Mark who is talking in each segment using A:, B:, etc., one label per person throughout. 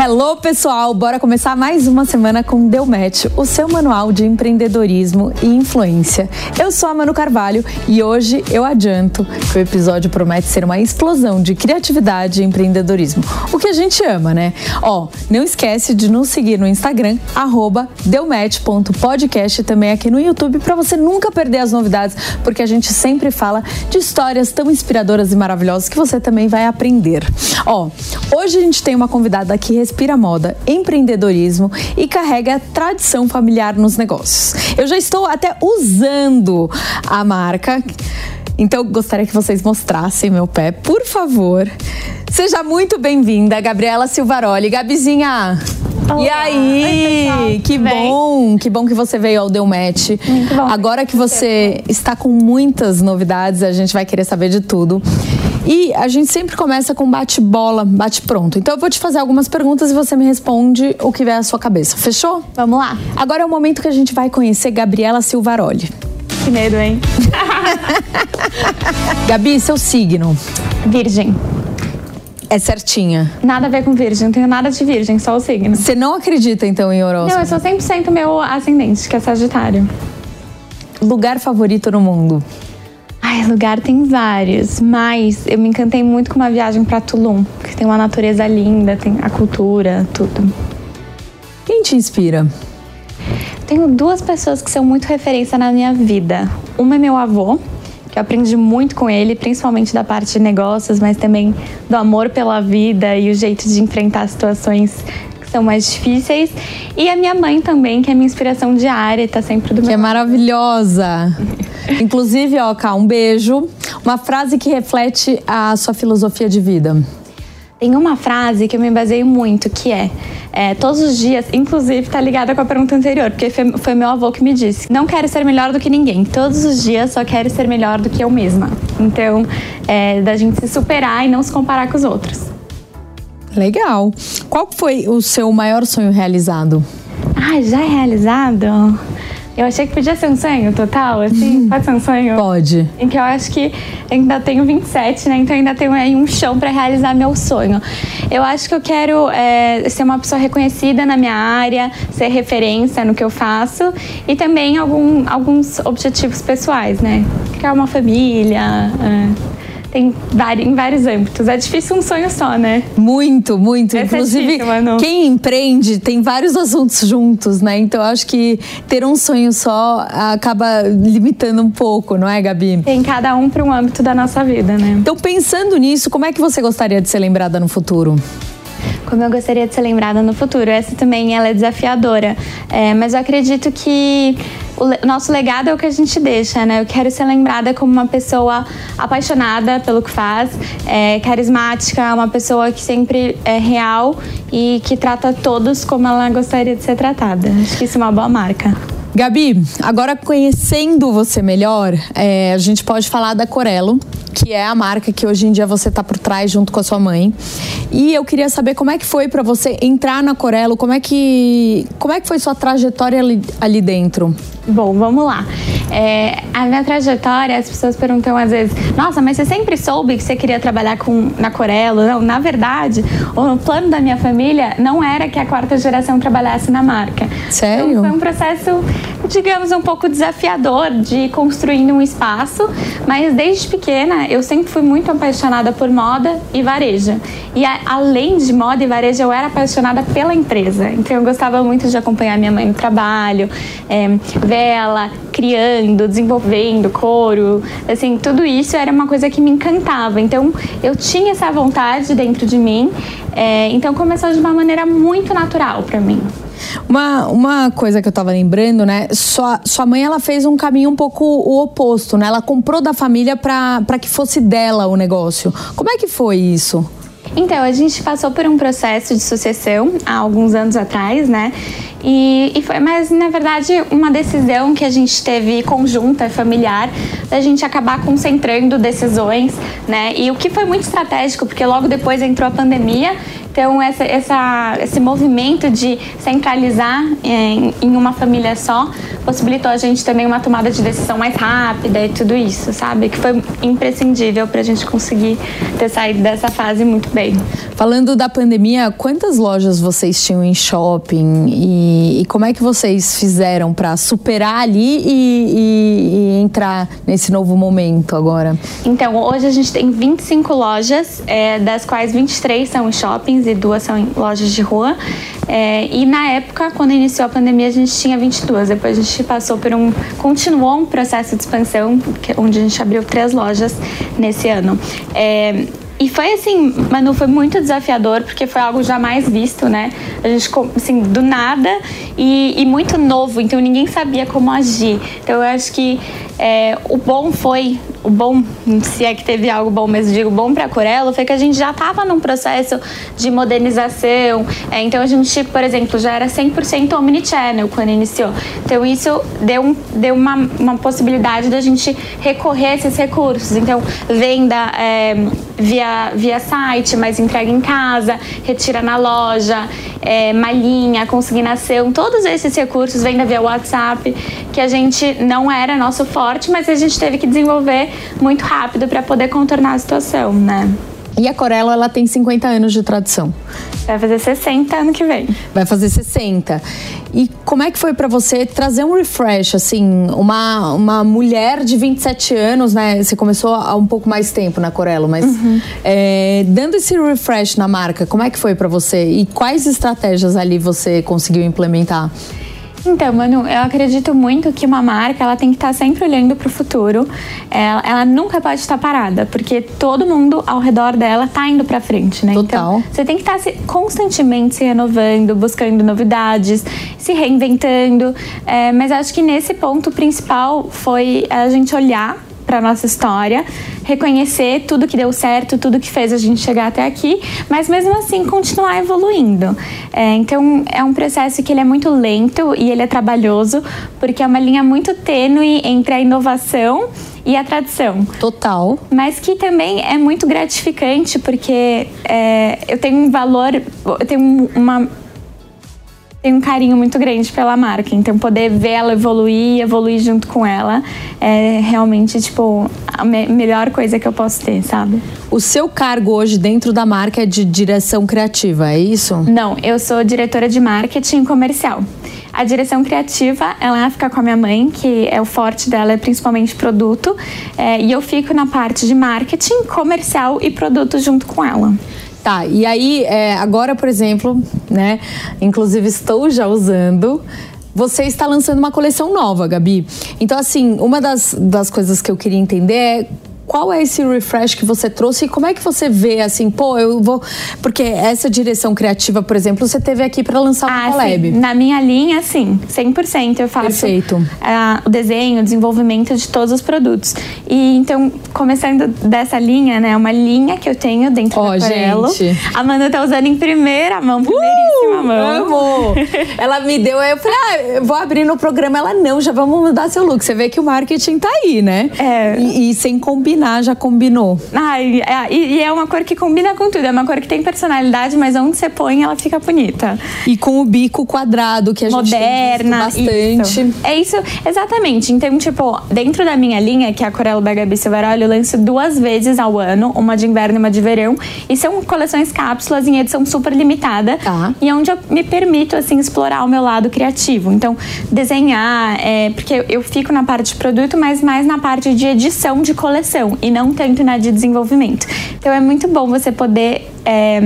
A: Hello, pessoal! Bora começar mais uma semana com Deu Match, o seu manual de empreendedorismo e influência. Eu sou a Manu Carvalho e hoje eu adianto que o episódio promete ser uma explosão de criatividade e empreendedorismo. O que a gente ama, né? Ó, não esquece de nos seguir no Instagram, arroba deumatch.podcast e também aqui no YouTube para você nunca perder as novidades, porque a gente sempre fala de histórias tão inspiradoras e maravilhosas que você também vai aprender. Ó, hoje a gente tem uma convidada que respira moda, empreendedorismo e carrega tradição familiar nos negócios. Eu já estou até usando a marca. Então, gostaria que vocês mostrassem meu pé, por favor. Seja muito bem-vinda, Gabriela Silvaroli. Gabizinha,
B: Olá.
A: e aí?
B: Oi,
A: que
B: bem?
A: bom, que bom que você veio ao Deu Match.
B: Bom.
A: Agora que você está com muitas novidades, a gente vai querer saber de tudo. E a gente sempre começa com bate-bola, bate-pronto. Então eu vou te fazer algumas perguntas e você me responde o que vier à sua cabeça. Fechou?
B: Vamos lá.
A: Agora é o momento que a gente vai conhecer Gabriela Silvaroli.
B: Que medo, hein?
A: Gabi, seu signo
B: Virgem.
A: é certinha.
B: Nada a ver com virgem. Não tenho nada de virgem, só o signo.
A: Você não acredita então em
B: Não,
A: horóscopo?
B: eu sou 100% meu ascendente, que é Sagitário.
A: Lugar favorito no mundo?
B: Ai, lugar tem vários, mas eu me encantei muito com uma viagem pra Tulum, que tem uma natureza linda, tem a cultura, tudo.
A: Quem te inspira?
B: Tenho duas pessoas que são muito referência na minha vida. Uma é meu avô, que eu aprendi muito com ele, principalmente da parte de negócios, mas também do amor pela vida e o jeito de enfrentar situações que são mais difíceis. E a minha mãe também, que é minha inspiração diária, e tá sempre do
A: Que é
B: meu lado.
A: maravilhosa. Inclusive, ó, Cá, um beijo. Uma frase que reflete a sua filosofia de vida.
B: Tem uma frase que eu me baseio muito, que é, é, todos os dias, inclusive tá ligada com a pergunta anterior, porque foi, foi meu avô que me disse: não quero ser melhor do que ninguém, todos os dias só quero ser melhor do que eu mesma. Então, é, da gente se superar e não se comparar com os outros.
A: Legal. Qual foi o seu maior sonho realizado?
B: Ah, já é realizado? Eu achei que podia ser um sonho total, assim, pode ser um sonho?
A: Pode.
B: em que eu acho que ainda tenho 27, né? Então ainda tenho aí um chão para realizar meu sonho. Eu acho que eu quero é, ser uma pessoa reconhecida na minha área, ser referência no que eu faço e também algum, alguns objetivos pessoais, né? Criar uma família. é, tem em vários âmbitos. É difícil um sonho só, né?
A: Muito, muito.
B: É
A: Inclusive, quem empreende tem vários assuntos juntos, né? Então, eu acho que ter um sonho só acaba limitando um pouco, não é, Gabi?
B: Tem cada um para um âmbito da nossa vida, né?
A: Então, pensando nisso, como é que você gostaria de ser lembrada no futuro?
B: Como eu gostaria de ser lembrada no futuro. Essa também ela é desafiadora, É, mas eu acredito que o nosso legado é o que a gente deixa, né? Eu quero ser lembrada como uma pessoa apaixonada pelo que faz, é, carismática, uma pessoa que sempre é real e que trata todos como ela gostaria de ser tratada. Acho que isso é uma boa marca.
A: Gabi, agora conhecendo você melhor, é, a gente pode falar da Corello, que é a marca que hoje em dia você está por trás junto com a sua mãe. E eu queria saber como é que foi para você entrar na Corello, como é que como é que foi sua trajetória ali, ali dentro?
B: Bom, vamos lá. É, a minha trajetória, as pessoas perguntam às vezes, nossa, mas você sempre soube que você queria trabalhar com, na Corello? Não, na verdade, o plano da minha família não era que a quarta geração trabalhasse na marca.
A: Sério?
B: Então, foi um processo, digamos, um pouco desafiador de construir um espaço, mas desde pequena eu sempre fui muito apaixonada por moda e varejo. E a, além de moda e varejo, eu era apaixonada pela empresa. Então eu gostava muito de acompanhar minha mãe no trabalho, é, ver ela criando, desenvolvendo couro, assim, tudo isso era uma coisa que me encantava. Então eu tinha essa vontade dentro de mim. É, então começou de uma maneira muito natural para mim.
A: Uma, uma coisa que eu tava lembrando, né? Sua, sua mãe, ela fez um caminho um pouco o oposto, né? Ela comprou da família para que fosse dela o negócio. Como é que foi isso?
B: Então, a gente passou por um processo de sucessão há alguns anos atrás, né? E, e, foi, mas na verdade, uma decisão que a gente teve conjunta, familiar, da gente acabar concentrando decisões, né? E o que foi muito estratégico, porque logo depois entrou a pandemia então, essa, essa, esse movimento de centralizar em, em, uma família só possibilitou a gente também uma tomada de decisão mais rápida e tudo isso, sabe? Que foi imprescindível para a gente conseguir ter saído dessa fase muito bem.
A: Falando da pandemia, quantas lojas vocês tinham em shopping e, e como é que vocês fizeram para superar ali e, e, e, entrar nesse novo momento agora?
B: Então, hoje a gente tem 25 lojas, é, das quais 23 são em shoppings e duas são em lojas de rua. É, e na época, quando iniciou a pandemia, a gente tinha 22. Depois a gente passou por um. continuou um processo de expansão, onde a gente abriu três lojas nesse ano. É, e foi assim, Manu, foi muito desafiador, porque foi algo jamais visto, né? A gente, assim, do nada e, e muito novo, então ninguém sabia como agir. Então eu acho que é, o bom foi, o bom, se é que teve algo bom, mas digo bom para Corello, foi que a gente já estava num processo de modernização. É, então a gente, por exemplo, já era 100% omnichannel quando iniciou. Então isso deu, deu uma, uma possibilidade da gente recorrer a esses recursos. Então, venda é, via, via site, mas entrega em casa, retira na loja, é, malinha, consignação, todos esses recursos, venda via WhatsApp, que a gente não era nosso forte, mas a gente teve que desenvolver muito rápido para poder contornar a situação, né?
A: E a Corella, ela tem 50 anos de tradição.
B: Vai fazer 60 ano que vem.
A: Vai fazer 60. E como é que foi para você trazer um refresh, assim, uma, uma mulher de 27 anos, né? Você começou há um pouco mais tempo na Corella, mas uhum. é, dando esse refresh na marca, como é que foi para você? E quais estratégias ali você conseguiu implementar?
B: Então, Manu, eu acredito muito que uma marca ela tem que estar sempre olhando para o futuro. Ela, ela, nunca pode estar parada, porque todo mundo ao redor dela está indo para frente, né?
A: Total.
B: Então, você tem que estar se, constantemente se renovando, buscando novidades, se reinventando. É, mas acho que nesse ponto principal foi a gente olhar para nossa história, reconhecer tudo que deu certo, tudo que fez a gente chegar até aqui, mas mesmo assim continuar evoluindo. É, então é um processo que ele é muito lento e ele é trabalhoso, porque é uma linha muito tênue entre a inovação e a tradição.
A: Total.
B: Mas que também é muito gratificante, porque é, eu tenho um valor, eu tenho uma tenho um carinho muito grande pela marca. Então, poder ver ela evoluir, evoluir junto com ela, é realmente, tipo, a me melhor coisa que eu posso ter, sabe?
A: O seu cargo hoje dentro da marca é de direção criativa, é isso?
B: Não, eu sou diretora de marketing comercial. A direção criativa, ela fica com a minha mãe, que é o forte dela, é principalmente produto, é, e eu fico na parte de marketing, comercial e produto junto com ela.
A: Tá, e aí, é, agora, por exemplo, né? Inclusive estou já usando você está lançando uma coleção nova, Gabi. Então, assim, uma das, das coisas que eu queria entender é qual é esse refresh que você trouxe e como é que você vê assim, pô, eu vou. Porque essa direção criativa, por exemplo, você teve aqui para lançar ah, o collab.
B: Sim. Na minha linha, sim, 100% eu faço
A: Perfeito.
B: Uh, o desenho, o desenvolvimento de todos os produtos. E então, começando dessa linha, né, uma linha que eu tenho dentro oh, do Aquarelo. Gente. A Amanda tá usando em primeira mão, primeiríssima uh, mão.
A: Amo! ela me deu, eu falei, ah, eu vou abrir no programa. Ela, não, já vamos mudar seu look. Você vê que o marketing tá aí, né?
B: É.
A: E, e sem combinar combinar, já combinou.
B: Ai, é, e, e é uma cor que combina com tudo. É uma cor que tem personalidade, mas onde você põe, ela fica bonita.
A: E com o bico quadrado, que a gente
B: Moderna,
A: tem visto bastante.
B: Isso. É isso, exatamente. Então, tipo, dentro da minha linha, que é a Corelo by Gabi Silveroli, eu lanço duas vezes ao ano, uma de inverno e uma de verão. E são coleções cápsulas em edição super limitada.
A: Tá.
B: E onde eu me permito, assim, explorar o meu lado criativo. Então, desenhar, é, porque eu fico na parte de produto, mas mais na parte de edição de coleção e não tanto na de desenvolvimento. Então, é muito bom você poder. É,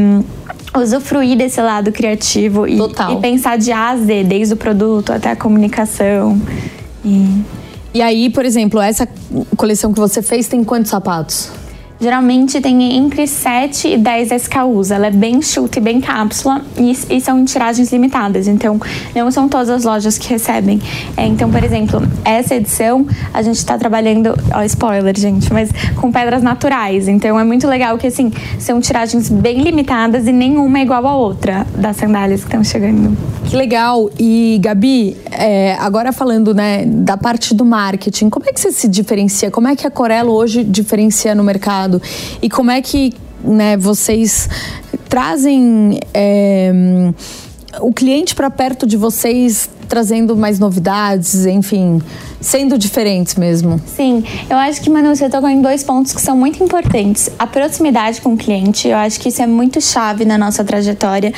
B: usufruir desse lado criativo e, e pensar de A a Z, desde o produto até a comunicação. E
A: E aí, por exemplo, essa coleção que você fez tem quantos sapatos?
B: Geralmente tem entre 7 e 10 SKUs. Ela é bem chuta e bem cápsula e, e são em tiragens limitadas. Então, não são todas as lojas que recebem. É, então, por exemplo, essa edição a gente está trabalhando, ó, spoiler, gente, mas com pedras naturais. Então, é muito legal que, assim, são tiragens bem limitadas e nenhuma é igual à outra das sandálias que estão chegando.
A: Que legal. E, Gabi, é, agora falando né, da parte do marketing, como é que você se diferencia? Como é que a Corelo hoje diferencia no mercado? E como é que né, vocês trazem é, o cliente para perto de vocês, trazendo mais novidades, enfim, sendo diferentes mesmo?
B: Sim, eu acho que, Manu, você tocou em dois pontos que são muito importantes. A proximidade com o cliente, eu acho que isso é muito chave na nossa trajetória,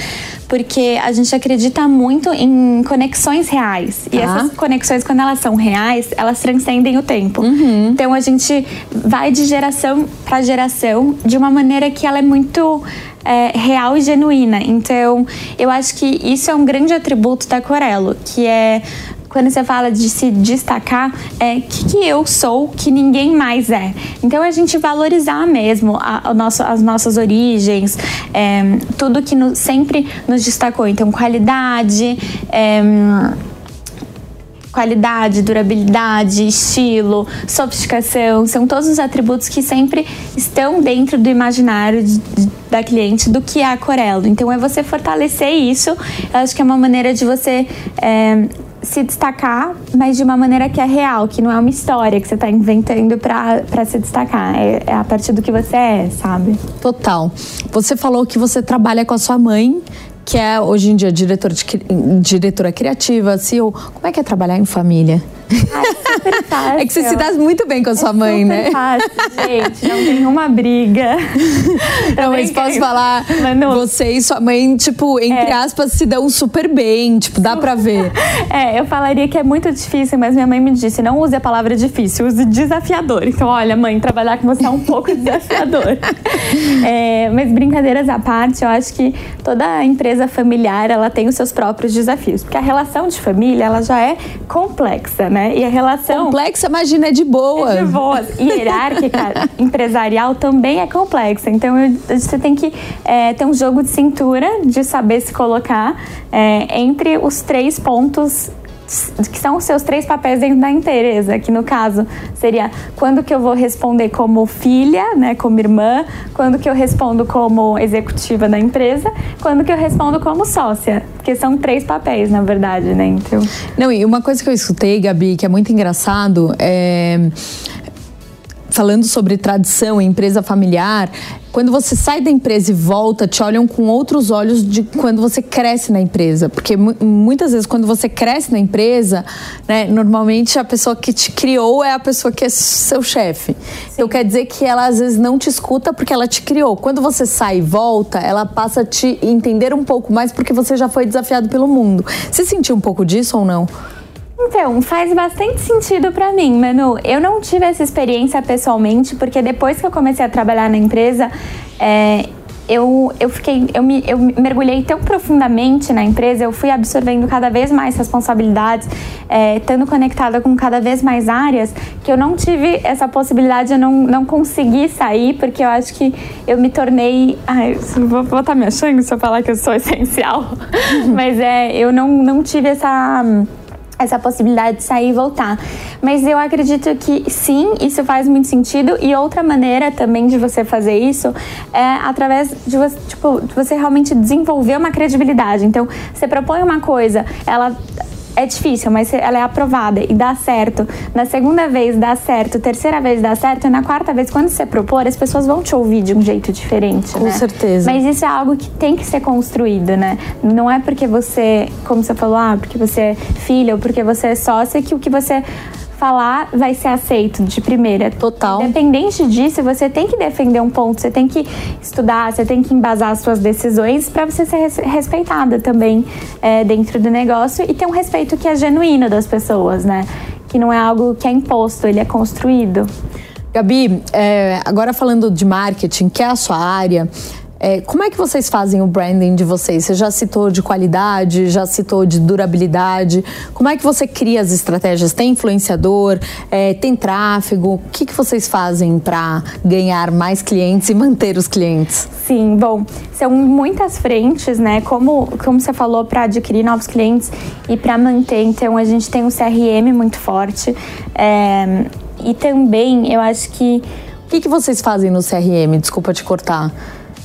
B: porque a gente acredita muito em conexões reais. E
A: Tá.
B: essas conexões, quando elas são reais, elas transcendem o tempo. Então a gente vai de geração para geração de uma maneira que ela é muito é, real e genuína. Então, eu acho que isso é um grande atributo da Corelo, que é quando você fala de se destacar, é o que, que eu sou que ninguém mais é. Então a gente valorizar mesmo a, o nosso, as nossas origens, é, tudo que no- sempre nos destacou. Então, qualidade. é, qualidade, durabilidade, estilo, sofisticação, são todos os atributos que sempre estão dentro do imaginário de- de- da cliente do que é a Corelo. Então é você fortalecer isso. Eu acho que é uma maneira de você é, se destacar, mas de uma maneira que é real, que não é uma história que você está inventando para se destacar. É, é a partir do que você é, sabe?
A: Total. Você falou que você trabalha com a sua mãe, que é hoje em dia diretora, de diretora criativa, CEO. Como é que é trabalhar em família?
B: Ai.
A: É que você se dá muito bem com a sua mãe,
B: super
A: né?
B: fácil, gente. Não tem uma briga.
A: Não, mas posso falar,
B: Manu,
A: você e sua mãe, tipo, entre
B: É.
A: aspas, se dão super bem, tipo, dá pra ver.
B: É, eu falaria que é muito difícil, mas minha mãe me disse: não use a palavra difícil, use desafiador. Então, olha, mãe, trabalhar com você é um pouco desafiador. É, mas brincadeiras à parte, eu acho que toda empresa familiar ela tem os seus próprios desafios, porque a relação de família ela já é complexa, né? E a relação
A: Complexa, imagina, é de boa.
B: de boas. E hierárquica empresarial também é complexa. Então eu- você tem que é, ter um jogo de cintura de saber se colocar é, entre os três pontos que são os seus três papéis dentro da empresa, que no caso seria quando que eu vou responder como filha, né, como irmã, quando que eu respondo como executiva da empresa, quando que eu respondo como sócia, porque são três papéis, na verdade, né? Então,
A: Não, e uma coisa que eu escutei, Gabi, que é muito engraçado, é. Falando sobre tradição empresa familiar, quando você sai da empresa e volta, te olham com outros olhos de quando você cresce na empresa. Porque mu- muitas vezes, quando você cresce na empresa, né, normalmente a pessoa que te criou é a pessoa que é seu chefe. Então quer dizer que ela às vezes não te escuta porque ela te criou. Quando você sai e volta, ela passa a te entender um pouco mais porque você já foi desafiado pelo mundo. Você sentiu um pouco disso ou não?
B: Então, faz bastante sentido pra mim, Manu. Eu não tive essa experiência pessoalmente, porque depois que eu comecei a trabalhar na empresa, é, eu, eu fiquei, eu me, eu me mergulhei tão profundamente na empresa, eu fui absorvendo cada vez mais responsabilidades, é, estando conectada com cada vez mais áreas, que eu não tive essa possibilidade, eu não, não consegui sair, porque eu acho que eu me tornei. Ai, vou, vou estar me achando se eu falar que eu sou essencial, mas é, eu não, não tive essa essa possibilidade de sair e voltar. Mas eu acredito que sim, isso faz muito sentido. E outra maneira também de você fazer isso é através de você, tipo, você realmente desenvolver uma credibilidade. Então, você propõe uma coisa, ela é difícil, mas ela é aprovada e dá certo. Na segunda vez dá certo, terceira vez dá certo, e na quarta vez, quando você propor, as pessoas vão te ouvir de um jeito diferente.
A: Com
B: né?
A: certeza.
B: Mas isso é algo que tem que ser construído, né? Não é porque você, como você falou, ah, porque você é filha ou porque você é sócia que o que você falar vai ser aceito de primeira.
A: Total.
B: Independente disso, você tem que defender um ponto, você tem que estudar, você tem que embasar as suas decisões para você ser respeitada também é, dentro do negócio e ter um respeito que é genuíno das pessoas, né? Que não é algo que é imposto, ele é construído.
A: Gabi, é, agora falando de marketing, que é a sua área, é, como é que vocês fazem o branding de vocês? Você já citou de qualidade, já citou de durabilidade. Como é que você cria as estratégias? Tem influenciador? É, tem tráfego? O que, que vocês fazem para ganhar mais clientes e manter os clientes?
B: Sim, bom, são muitas frentes, né? Como, como você falou, para adquirir novos clientes e para manter. Então, a gente tem um CRM muito forte. É, e também, eu acho que.
A: O que, que vocês fazem no CRM? Desculpa te cortar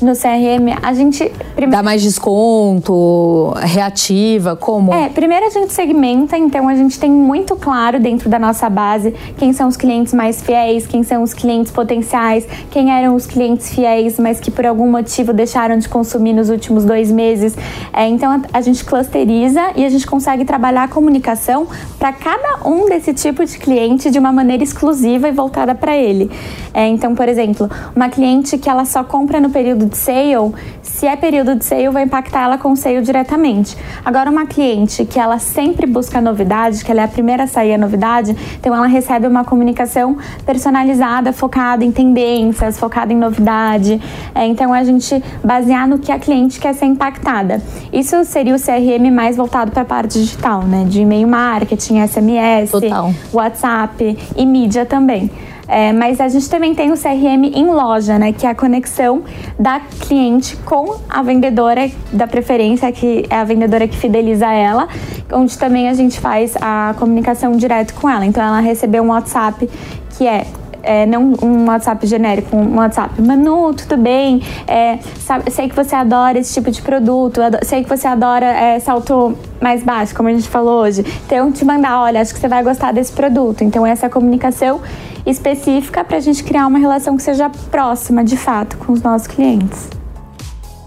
B: no CRM, a gente.
A: Primeiro... Dá mais desconto, reativa, como?
B: É, primeiro a gente segmenta, então a gente tem muito claro dentro da nossa base quem são os clientes mais fiéis, quem são os clientes potenciais, quem eram os clientes fiéis, mas que por algum motivo deixaram de consumir nos últimos dois meses. É, então a, a gente clusteriza e a gente consegue trabalhar a comunicação para cada um desse tipo de cliente de uma maneira exclusiva e voltada para ele. É, então, por exemplo, uma cliente que ela só compra no período de sale, se é período de sale, vai impactar ela com o sale diretamente. Agora, uma cliente que ela sempre busca novidade, que ela é a primeira a sair a novidade, então ela recebe uma comunicação personalizada, focada em tendências, focada em novidade. É, então, a gente basear no que a cliente quer ser impactada. Isso seria o CRM mais voltado para a parte digital, né? De e-mail marketing, SMS,
A: Total.
B: WhatsApp e mídia também. É, mas a gente também tem o CRM em loja, né? Que é a conexão da cliente com a vendedora da preferência, que é a vendedora que fideliza ela, onde também a gente faz a comunicação direto com ela. Então ela recebeu um WhatsApp que é é, não um WhatsApp genérico, um WhatsApp. Manu, tudo bem? É, sabe, sei que você adora esse tipo de produto, sei que você adora é, salto mais baixo, como a gente falou hoje. Então, te mandar, olha, acho que você vai gostar desse produto. Então, essa comunicação específica para a gente criar uma relação que seja próxima, de fato, com os nossos clientes.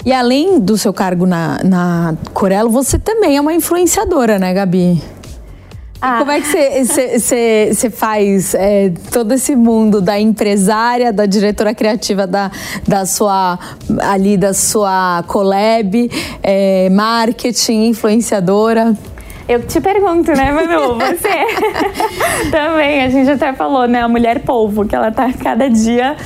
A: E além do seu cargo na, na Corelo, você também é uma influenciadora, né, Gabi? Ah. Como é que você faz é, todo esse mundo da empresária, da diretora criativa da, da sua ali da sua collab, é, marketing, influenciadora?
B: Eu te pergunto, né, Manu? Você também, a gente até falou, né? A mulher polvo, que ela tá cada dia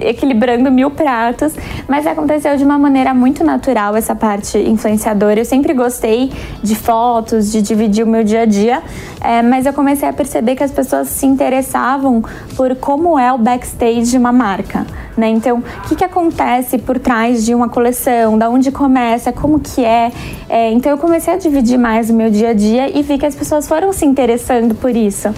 B: equilibrando mil pratos, mas aconteceu de uma maneira muito natural essa parte influenciadora. Eu sempre gostei de fotos, de dividir o meu dia a dia, é, mas eu comecei a perceber que as pessoas se interessavam por como é o backstage de uma marca. Né? Então, o que, que acontece por trás de uma coleção, da onde começa, como que é. é. Então, eu comecei a dividir mais o meu dia a dia e vi que as pessoas foram se interessando por isso.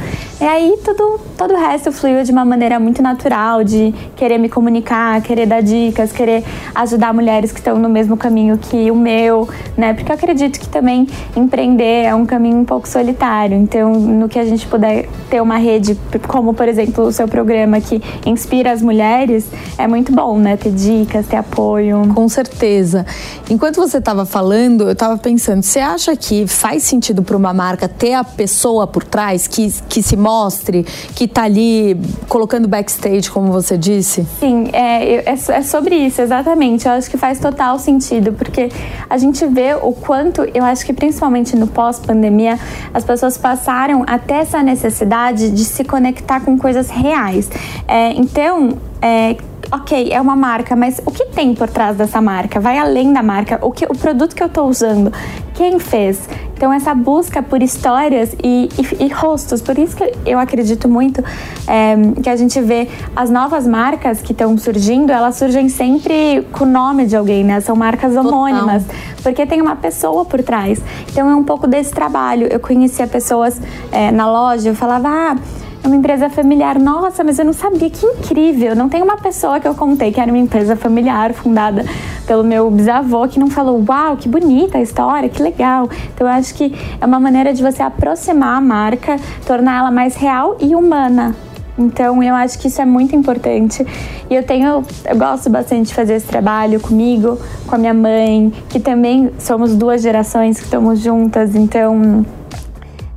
B: E aí, tudo, todo o resto fluiu de uma maneira muito natural, de querer me comunicar, querer dar dicas, querer ajudar mulheres que estão no mesmo caminho que o meu, né? Porque eu acredito que também empreender é um caminho um pouco solitário. Então, no que a gente puder ter uma rede, como por exemplo o seu programa que inspira as mulheres, é muito bom, né? Ter dicas, ter apoio.
A: Com certeza. Enquanto você estava falando, eu estava pensando, você acha que faz sentido para uma marca ter a pessoa por trás que, que se mostre, que está ali colocando backstage, como você disse?
B: Sim, é, é, é, sobre isso, exatamente. Eu acho que faz total sentido, porque a gente vê o quanto, eu acho que principalmente no pós-pandemia, as pessoas passaram até essa necessidade de se conectar com coisas reais. É, então, é, ok, é uma marca, mas o que tem por trás dessa marca? Vai além da marca. O, que, o produto que eu estou usando, quem fez? Então, essa busca por histórias e, e, e rostos. Por isso que eu acredito muito é, que a gente vê as novas marcas que estão surgindo, elas surgem sempre com o nome de alguém, né? São marcas homônimas. Total. Porque tem uma pessoa por trás. Então, é um pouco desse trabalho. Eu conhecia pessoas é, na loja, eu falava, ah uma empresa familiar. Nossa, mas eu não sabia, que incrível. Não tem uma pessoa que eu contei que era uma empresa familiar fundada pelo meu bisavô que não falou, uau, que bonita a história, que legal. Então eu acho que é uma maneira de você aproximar a marca, tornar ela mais real e humana. Então eu acho que isso é muito importante. E eu tenho, eu gosto bastante de fazer esse trabalho comigo, com a minha mãe, que também somos duas gerações que estamos juntas, então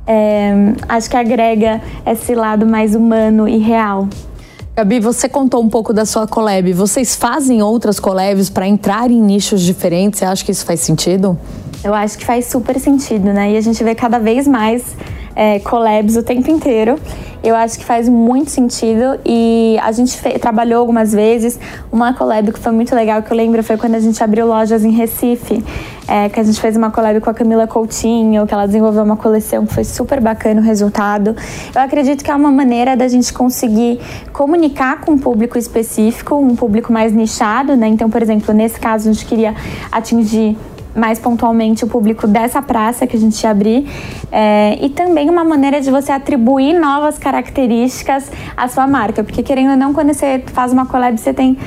B: é, acho que agrega esse lado mais humano e real.
A: Gabi, você contou um pouco da sua collab. Vocês fazem outras collabs para entrar em nichos diferentes? Você acha que isso faz sentido?
B: Eu acho que faz super sentido, né? E a gente vê cada vez mais é, collabs o tempo inteiro. Eu acho que faz muito sentido e a gente trabalhou algumas vezes. Uma collab que foi muito legal, que eu lembro, foi quando a gente abriu lojas em Recife, é, que a gente fez uma collab com a Camila Coutinho, que ela desenvolveu uma coleção que foi super bacana o resultado. Eu acredito que é uma maneira da gente conseguir comunicar com um público específico, um público mais nichado, né? Então, por exemplo, nesse caso, a gente queria atingir mais pontualmente o público dessa praça que a gente ia abrir é, e também uma maneira de você atribuir novas características à sua marca, porque querendo ou não, quando você faz uma collab, você tem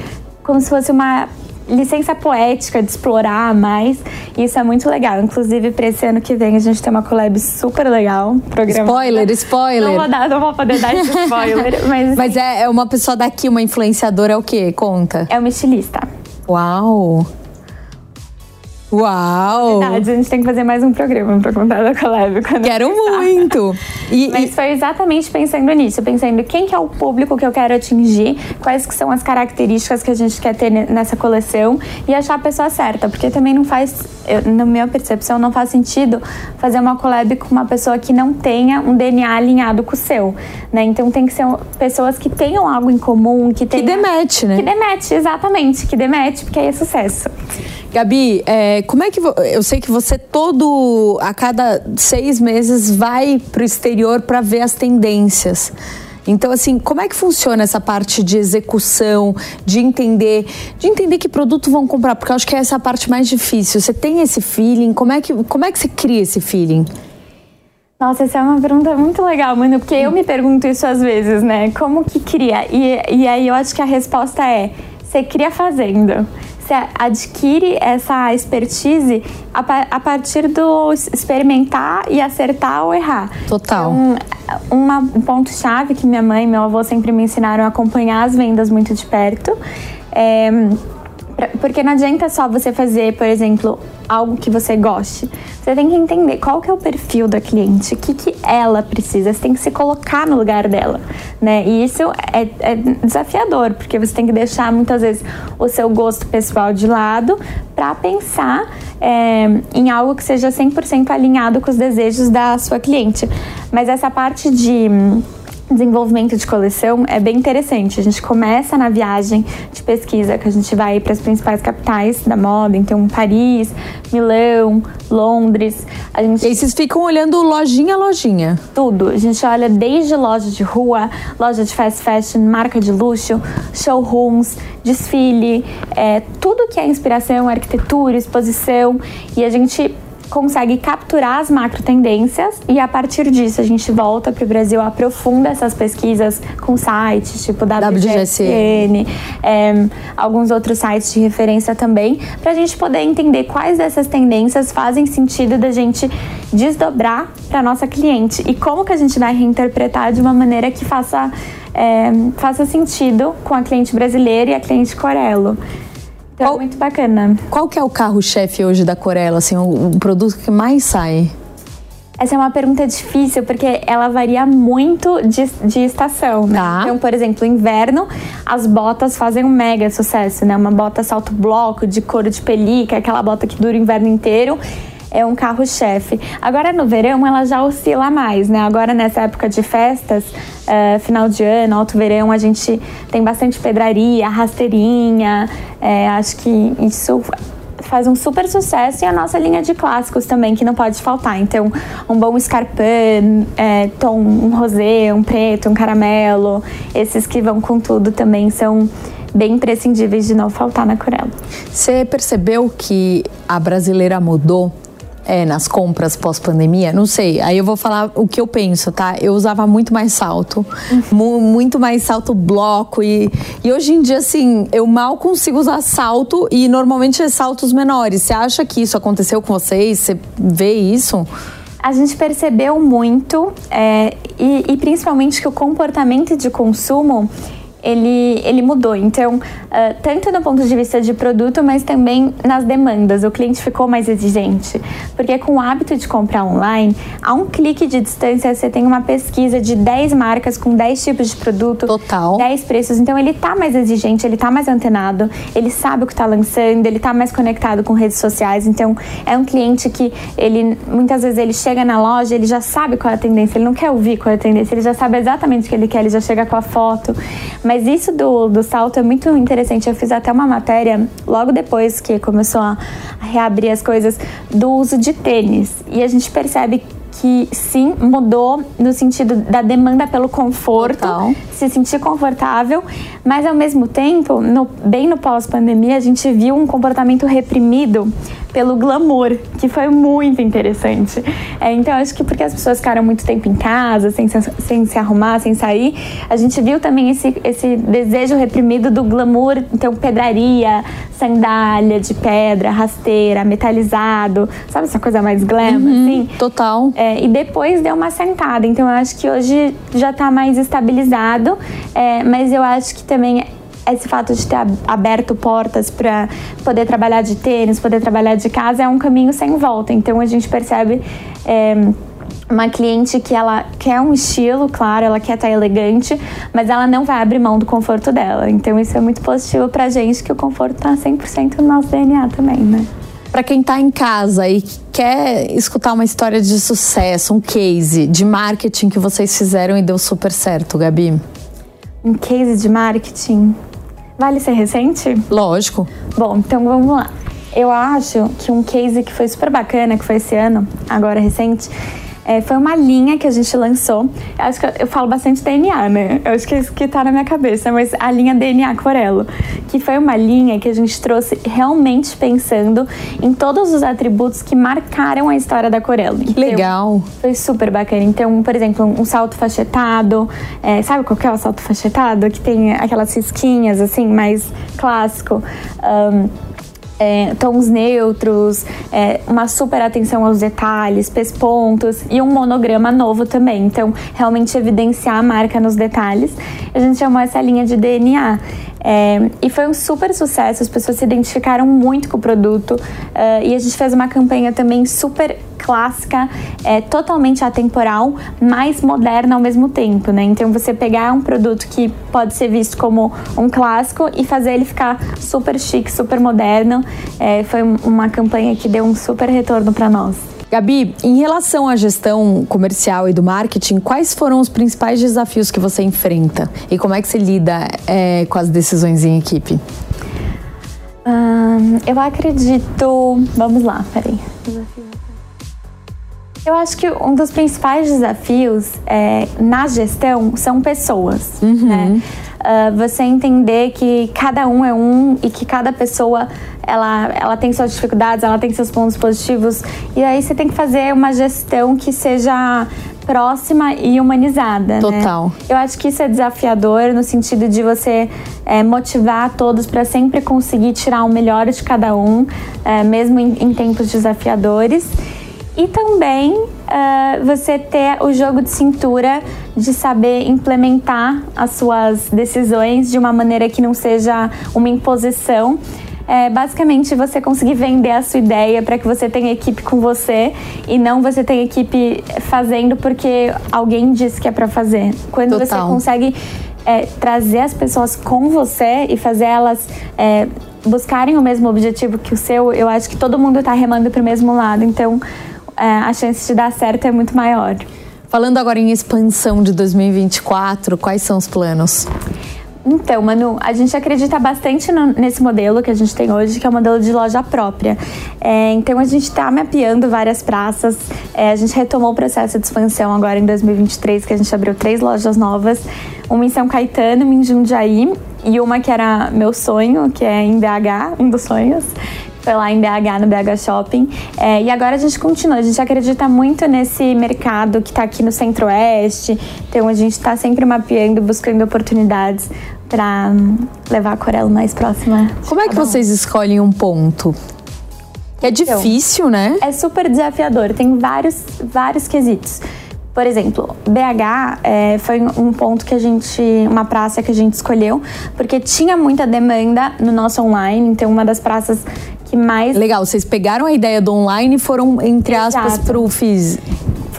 B: como se fosse uma licença poética de explorar mais. E isso é muito legal. Inclusive, para esse ano que vem, a gente tem uma collab super legal.
A: Programa. Spoiler, spoiler.
B: Não vou, dar, não vou poder dar esse spoiler. mas
A: mas é, é uma pessoa daqui, uma influenciadora, é o quê? Conta.
B: É uma estilista.
A: Uau! Uau!
B: Verdade, a gente tem que fazer mais um programa para contar da collab.
A: Quero muito!
B: E, Mas e... foi exatamente pensando nisso, pensando quem que é o público que eu quero atingir, quais que são as características que a gente quer ter nessa coleção e achar a pessoa certa, porque também não faz, eu, na minha percepção, não faz sentido fazer uma collab com uma pessoa que não tenha um DNA alinhado com o seu, né? Então tem que ser pessoas que tenham algo em comum, que tenham...
A: Que demete, né?
B: Que demete, exatamente, que demete, porque aí é sucesso.
A: Gabi, é, como é que eu sei que você todo a cada seis meses vai para o exterior para ver as tendências. Então, assim, como é que funciona essa parte de execução, de entender, de entender que produto vão comprar? Porque eu acho que é essa a parte mais difícil. Você tem esse feeling? Como é que, como é que você cria esse feeling?
B: Nossa, essa é uma pergunta muito legal, mano, porque eu me pergunto isso às vezes, né? Como que cria? E, e aí eu acho que a resposta é: você cria fazendo você adquire essa expertise a, a, partir do experimentar e acertar ou errar.
A: Total.
B: Então, uma, um ponto-chave que minha mãe e meu avô sempre me ensinaram a acompanhar as vendas muito de perto. É, porque não adianta só você fazer, por exemplo, algo que você goste. Você tem que entender qual que é o perfil da cliente, o que, que ela precisa. Você tem que se colocar no lugar dela, né? E isso é, é desafiador, porque você tem que deixar muitas vezes o seu gosto pessoal de lado para pensar é, em algo que seja 100% alinhado com os desejos da sua cliente. Mas essa parte de desenvolvimento de coleção é bem interessante. A gente começa na viagem de pesquisa, que a gente vai para as principais capitais da moda, então Paris, Milão, Londres. A gente...
A: E aí vocês ficam olhando lojinha a lojinha?
B: Tudo. A gente olha desde loja de rua, loja de fast fashion, marca de luxo, showrooms, desfile, é, tudo que é inspiração, arquitetura, exposição. E a gente consegue capturar as macro tendências e a partir disso a gente volta para o Brasil, aprofunda essas pesquisas com sites tipo WGSN, é, alguns outros sites de referência também, para a gente poder entender quais dessas tendências fazem sentido da gente desdobrar para nossa cliente e como que a gente vai reinterpretar de uma maneira que faça, é, faça sentido com a cliente brasileira e a cliente Corello. Então, qual, é muito bacana.
A: Qual que é o carro-chefe hoje da Corella, assim, o, o produto que mais sai?
B: Essa é uma pergunta difícil porque ela varia muito de, de estação. Né?
A: Tá.
B: Então, por exemplo, inverno, as botas fazem um mega sucesso, né? Uma bota salto bloco de couro de pelica, aquela bota que dura o inverno inteiro é um carro-chefe. Agora no verão ela já oscila mais, né? Agora nessa época de festas, uh, final de ano, alto verão, a gente tem bastante pedraria, rasteirinha. É, acho que isso faz um super sucesso e a nossa linha de clássicos também, que não pode faltar. Então, um bom escarpin, é, tom, um rosé, um preto, um caramelo, esses que vão com tudo também são bem imprescindíveis de não faltar na Corella.
A: Você percebeu que a brasileira mudou é, nas compras pós-pandemia? Não sei. Aí eu vou falar o que eu penso, tá? Eu usava muito mais salto, mu muito mais salto bloco. E, e hoje em dia, assim, eu mal consigo usar salto e normalmente é saltos menores. Você acha que isso aconteceu com vocês? Você vê isso?
B: A gente percebeu muito, é, e, e principalmente que o comportamento de consumo ele, ele mudou. Então, uh, tanto do ponto de vista de produto, mas também nas demandas. O cliente ficou mais exigente. Porque com o hábito de comprar online, a um clique de distância você tem uma pesquisa de 10 marcas com 10 tipos de produto.
A: Total.
B: 10 preços. Então, ele tá mais exigente, ele tá mais antenado, ele sabe o que está lançando, ele tá mais conectado com redes sociais. Então, é um cliente que ele, muitas vezes, ele chega na loja, ele já sabe qual é a tendência, ele não quer ouvir qual é a tendência, ele já sabe exatamente o que ele quer, ele já chega com a foto. Mas isso do, do salto é muito interessante. Eu fiz até uma matéria logo depois que começou a reabrir as coisas do uso de tênis. E a gente percebe que sim, mudou no sentido da demanda pelo conforto,
A: Total.
B: se sentir confortável, mas ao mesmo tempo, no, bem no pós-pandemia, a gente viu um comportamento reprimido pelo glamour, que foi muito interessante. É, então, acho que porque as pessoas ficaram muito tempo em casa, sem, sem se arrumar, sem sair, a gente viu também esse, esse desejo reprimido do glamour, então, pedraria, sandália de pedra, rasteira, metalizado, sabe essa coisa mais glam,
A: uhum,
B: assim?
A: Total.
B: É, e depois deu uma sentada, então eu acho que hoje já está mais estabilizado, é, mas eu acho que também esse fato de ter aberto portas para poder trabalhar de tênis, poder trabalhar de casa, é um caminho sem volta. Então a gente percebe. É, uma cliente que ela quer um estilo, claro, ela quer estar elegante, mas ela não vai abrir mão do conforto dela. Então isso é muito positivo pra gente que o conforto tá 100% no nosso DNA também, né?
A: Para quem está em casa e quer escutar uma história de sucesso, um case de marketing que vocês fizeram e deu super certo, Gabi.
B: Um case de marketing. Vale ser recente?
A: Lógico.
B: Bom, então vamos lá. Eu acho que um case que foi super bacana, que foi esse ano, agora recente, é, foi uma linha que a gente lançou. Eu acho que eu, eu, falo bastante DNA, né? Eu acho que é isso que tá na minha cabeça, mas a linha DNA Corello, que foi uma linha que a gente trouxe realmente pensando em todos os atributos que marcaram a história da Corello.
A: Que legal!
B: Foi super bacana. Então, por exemplo, um salto fachetado, é, sabe qual que é o salto fachetado? Que tem aquelas risquinhas, assim, mais clássico. Um, é, tons neutros, é, uma super atenção aos detalhes, pespontos e um monograma novo também. Então, realmente evidenciar a marca nos detalhes. A gente chamou essa linha de DNA. É, e foi um super sucesso, as pessoas se identificaram muito com o produto uh, e a gente fez uma campanha também super clássica, é, totalmente atemporal, mas moderna ao mesmo tempo, né? Então você pegar um produto que pode ser visto como um clássico e fazer ele ficar super chique, super moderno, é, foi uma campanha que deu um super retorno para nós.
A: Gabi, em relação à gestão comercial e do marketing, quais foram os principais desafios que você enfrenta e como é que você lida é, com as decisões em equipe?
B: Hum, eu acredito. Vamos lá, peraí. Eu acho que um dos principais desafios é, na gestão são pessoas. Uhum. Né? Uh, você entender que cada um é um e que cada pessoa ela, ela tem suas dificuldades, ela tem seus pontos positivos. E aí você tem que fazer uma gestão que seja próxima e humanizada.
A: Né? Total.
B: Né? Eu acho que isso é desafiador no sentido de você é, motivar todos para sempre conseguir tirar o melhor de cada um, é, mesmo em, em tempos desafiadores. E também uh, você ter o jogo de cintura de saber implementar as suas decisões de uma maneira que não seja uma imposição, é basicamente você conseguir vender a sua ideia para que você tenha equipe com você e não você tenha equipe fazendo porque alguém disse que é para fazer. Quando Total. você consegue é, trazer as pessoas com você e fazer elas é, buscarem o mesmo objetivo que o seu, eu acho que todo mundo está remando para o mesmo lado. Então, é, a chance de dar certo é muito maior.
A: Falando agora em expansão de 2024, quais são os planos?
B: Então, Manu, a gente acredita bastante no, nesse modelo que a gente tem hoje, que é o modelo de loja própria. É, então, a gente está mapeando várias praças. É, a gente retomou o processo de expansão agora em 2023, que a gente abriu três lojas novas. Uma em São Caetano, uma em Jundiaí e uma que era meu sonho, que é em BH, um dos sonhos, Foi lá em BH, no BH Shopping. É, e agora a gente continua. A gente acredita muito nesse mercado que está aqui no Centro-Oeste. Então a gente está sempre mapeando, buscando oportunidades para levar a Corelo mais próxima.
A: Como é que vocês escolhem um ponto? É
B: Então,
A: difícil, né?
B: É super desafiador, tem vários, vários quesitos. Por exemplo, BH é, foi um ponto que a gente, uma praça que a gente escolheu, porque tinha muita demanda no nosso online, então uma das praças que mais
A: Legal, vocês pegaram a ideia do online e foram, entre aspas,
B: Exato.
A: pro FIS.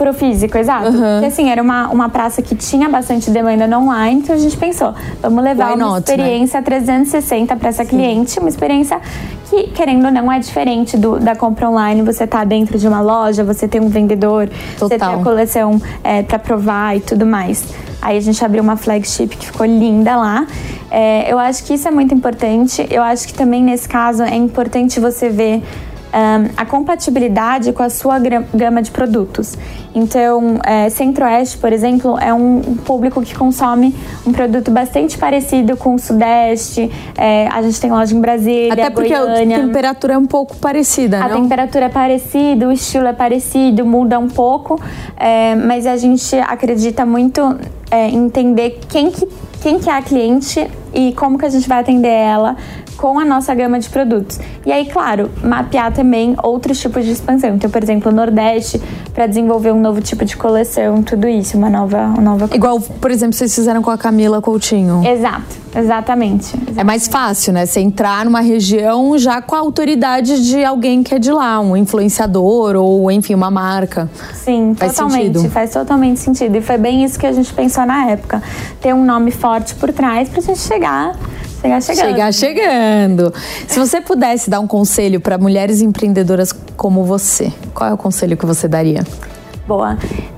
B: Pro físico, exato. Porque assim, era uma, uma praça que tinha bastante demanda no online, então a gente pensou, vamos levar
A: Why
B: uma
A: not, né?
B: experiência 360 para essa cliente, uma experiência que, querendo ou não, é diferente do, da compra online. Você tá dentro de uma loja, você tem um vendedor, você tem
A: Total.
B: a coleção é, para provar e tudo mais. Aí a gente abriu uma flagship que ficou linda lá. É, eu acho que isso é muito importante. Eu acho que também nesse caso é importante você ver a compatibilidade com a sua gama de produtos. Então, é, Centro-Oeste, por exemplo, é um público que consome um produto bastante parecido com o Sudeste. É, a gente tem loja em Brasília,
A: Até porque a
B: Goiânia.
A: temperatura é um pouco parecida,
B: A
A: não?
B: temperatura é parecida, o estilo é parecido, muda um pouco, é, mas a gente acredita muito é, em entender quem que, quem que é a cliente e como que a gente vai atender ela com a nossa gama de produtos. E aí, claro, mapear também outros tipos de expansão. Então, por exemplo, o Nordeste, para desenvolver um novo tipo de coleção, tudo isso, uma nova, uma nova...
A: Igual, por exemplo, vocês fizeram com a Camila Coutinho.
B: Exato, exatamente.
A: É mais fácil, né? Você entrar numa região já com a autoridade de alguém que é de lá, um influenciador ou, enfim, uma marca.
B: Sim,
A: Faz
B: totalmente.
A: sentido.
B: Faz totalmente sentido. E foi bem isso que a gente pensou na época. Ter um nome forte por trás pra gente chegar, chegar chegando.
A: Chegar chegando. Se você pudesse dar um conselho para mulheres empreendedoras como você, qual é o conselho que você daria?
B: Boa.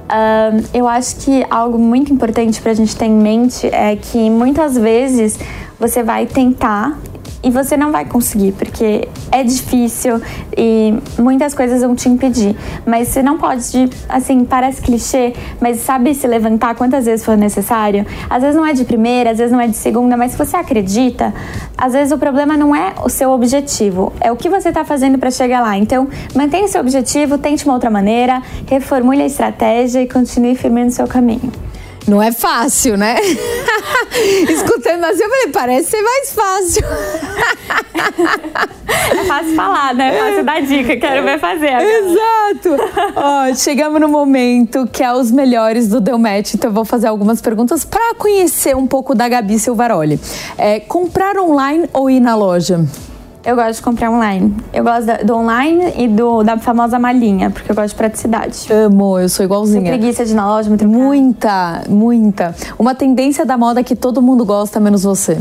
B: Ahn, eu acho que algo muito importante pra gente ter em mente é que muitas vezes você vai tentar e você não vai conseguir, porque é difícil e muitas coisas vão te impedir. Mas você não pode, assim, parece clichê, mas sabe se levantar quantas vezes for necessário? Às vezes não é de primeira, às vezes não é de segunda, mas se você acredita, às vezes o problema não é o seu objetivo, é o que você está fazendo para chegar lá. Então, mantenha seu objetivo, tente uma outra maneira, reformule a estratégia e continue firme no seu caminho.
A: Não é fácil, né? Escutando assim, eu falei, parece ser mais fácil.
B: É fácil falar, né? É fácil dar dica, quero ver fazer. agora.
A: Exato! Ó, chegamos no momento que é os melhores do Deu Match, então eu vou fazer algumas perguntas para conhecer um pouco da Gabi Silvaroli. É, comprar online ou ir na loja?
B: Eu gosto de comprar online. Eu gosto do online e do, da famosa malinha, porque eu gosto de praticidade.
A: Amo, eu sou igualzinha.
B: preguiça de ir na loja.
A: Muita, muita. Uma tendência da moda que todo mundo gosta, menos você.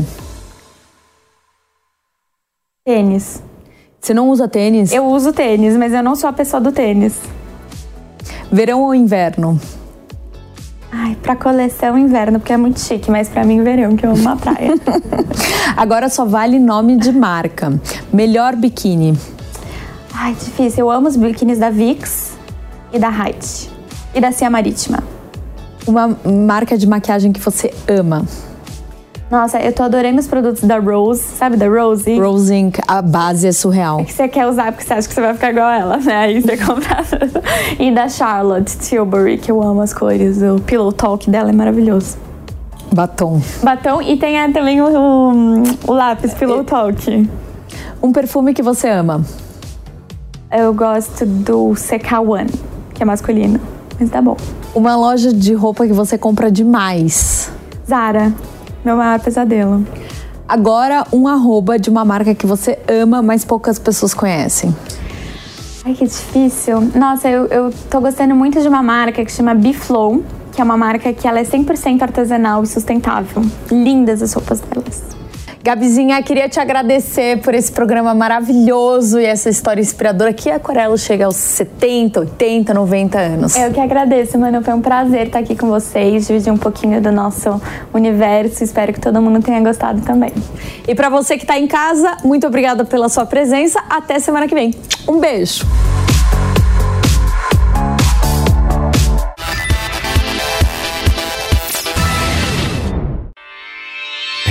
B: Tênis.
A: Você não usa tênis?
B: Eu uso tênis, mas eu não sou a pessoa do tênis.
A: Verão ou inverno?
B: Ai, pra coleção inverno, porque é muito chique, mas pra mim verão, que eu amo uma praia.
A: Agora só vale nome de marca. Melhor biquíni.
B: Ai, difícil. Eu amo os biquínis da Vix e da Height. E da Cia Marítima.
A: Uma marca de maquiagem que você ama.
B: Nossa, eu tô adorando os produtos da Rose, sabe da Rose?
A: Rose Inc. A base é surreal.
B: Que você quer usar porque você acha que você vai ficar igual ela, né? Aí você compra. e da Charlotte Tilbury, que eu amo as cores. O Pillow Talk dela é maravilhoso.
A: Batom.
B: Batom e tem é, também o, o, o lápis Pillow Talk.
A: Um perfume que você ama.
B: Eu gosto do CK1, que é masculino. Mas tá bom.
A: Uma loja de roupa que você compra demais.
B: Zara, meu maior pesadelo.
A: Agora, um arroba de uma marca que você ama, mas poucas pessoas conhecem.
B: Ai, que difícil. Nossa, eu, eu tô gostando muito de uma marca que chama Biflow, que é uma marca que ela é 100% artesanal e sustentável. Lindas as roupas delas.
A: Gabizinha, queria te agradecer por esse programa maravilhoso e essa história inspiradora que a Aquarelo chega aos 70, 80, 90 anos.
B: Eu que agradeço, mano. Foi um prazer estar aqui com vocês, dividir um pouquinho do nosso universo. Espero que todo mundo tenha gostado também.
A: E para você que tá em casa, muito obrigada pela sua presença. Até semana que vem. Um beijo.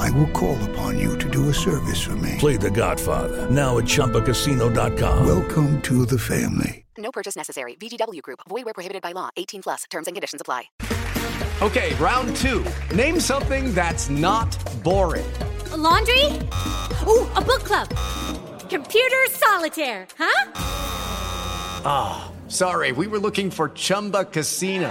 C: I will call upon you to do a service for me.
D: Play The Godfather now at ChumbaCasino.com.
C: Welcome to the family.
E: No purchase necessary. VGW Group. Void where prohibited by law. 18 plus. Terms and conditions apply.
F: Okay, round two. Name something that's not boring.
G: A laundry? Ooh, a book club. Computer solitaire, huh?
F: Ah, sorry, we were looking for Chumba Casino.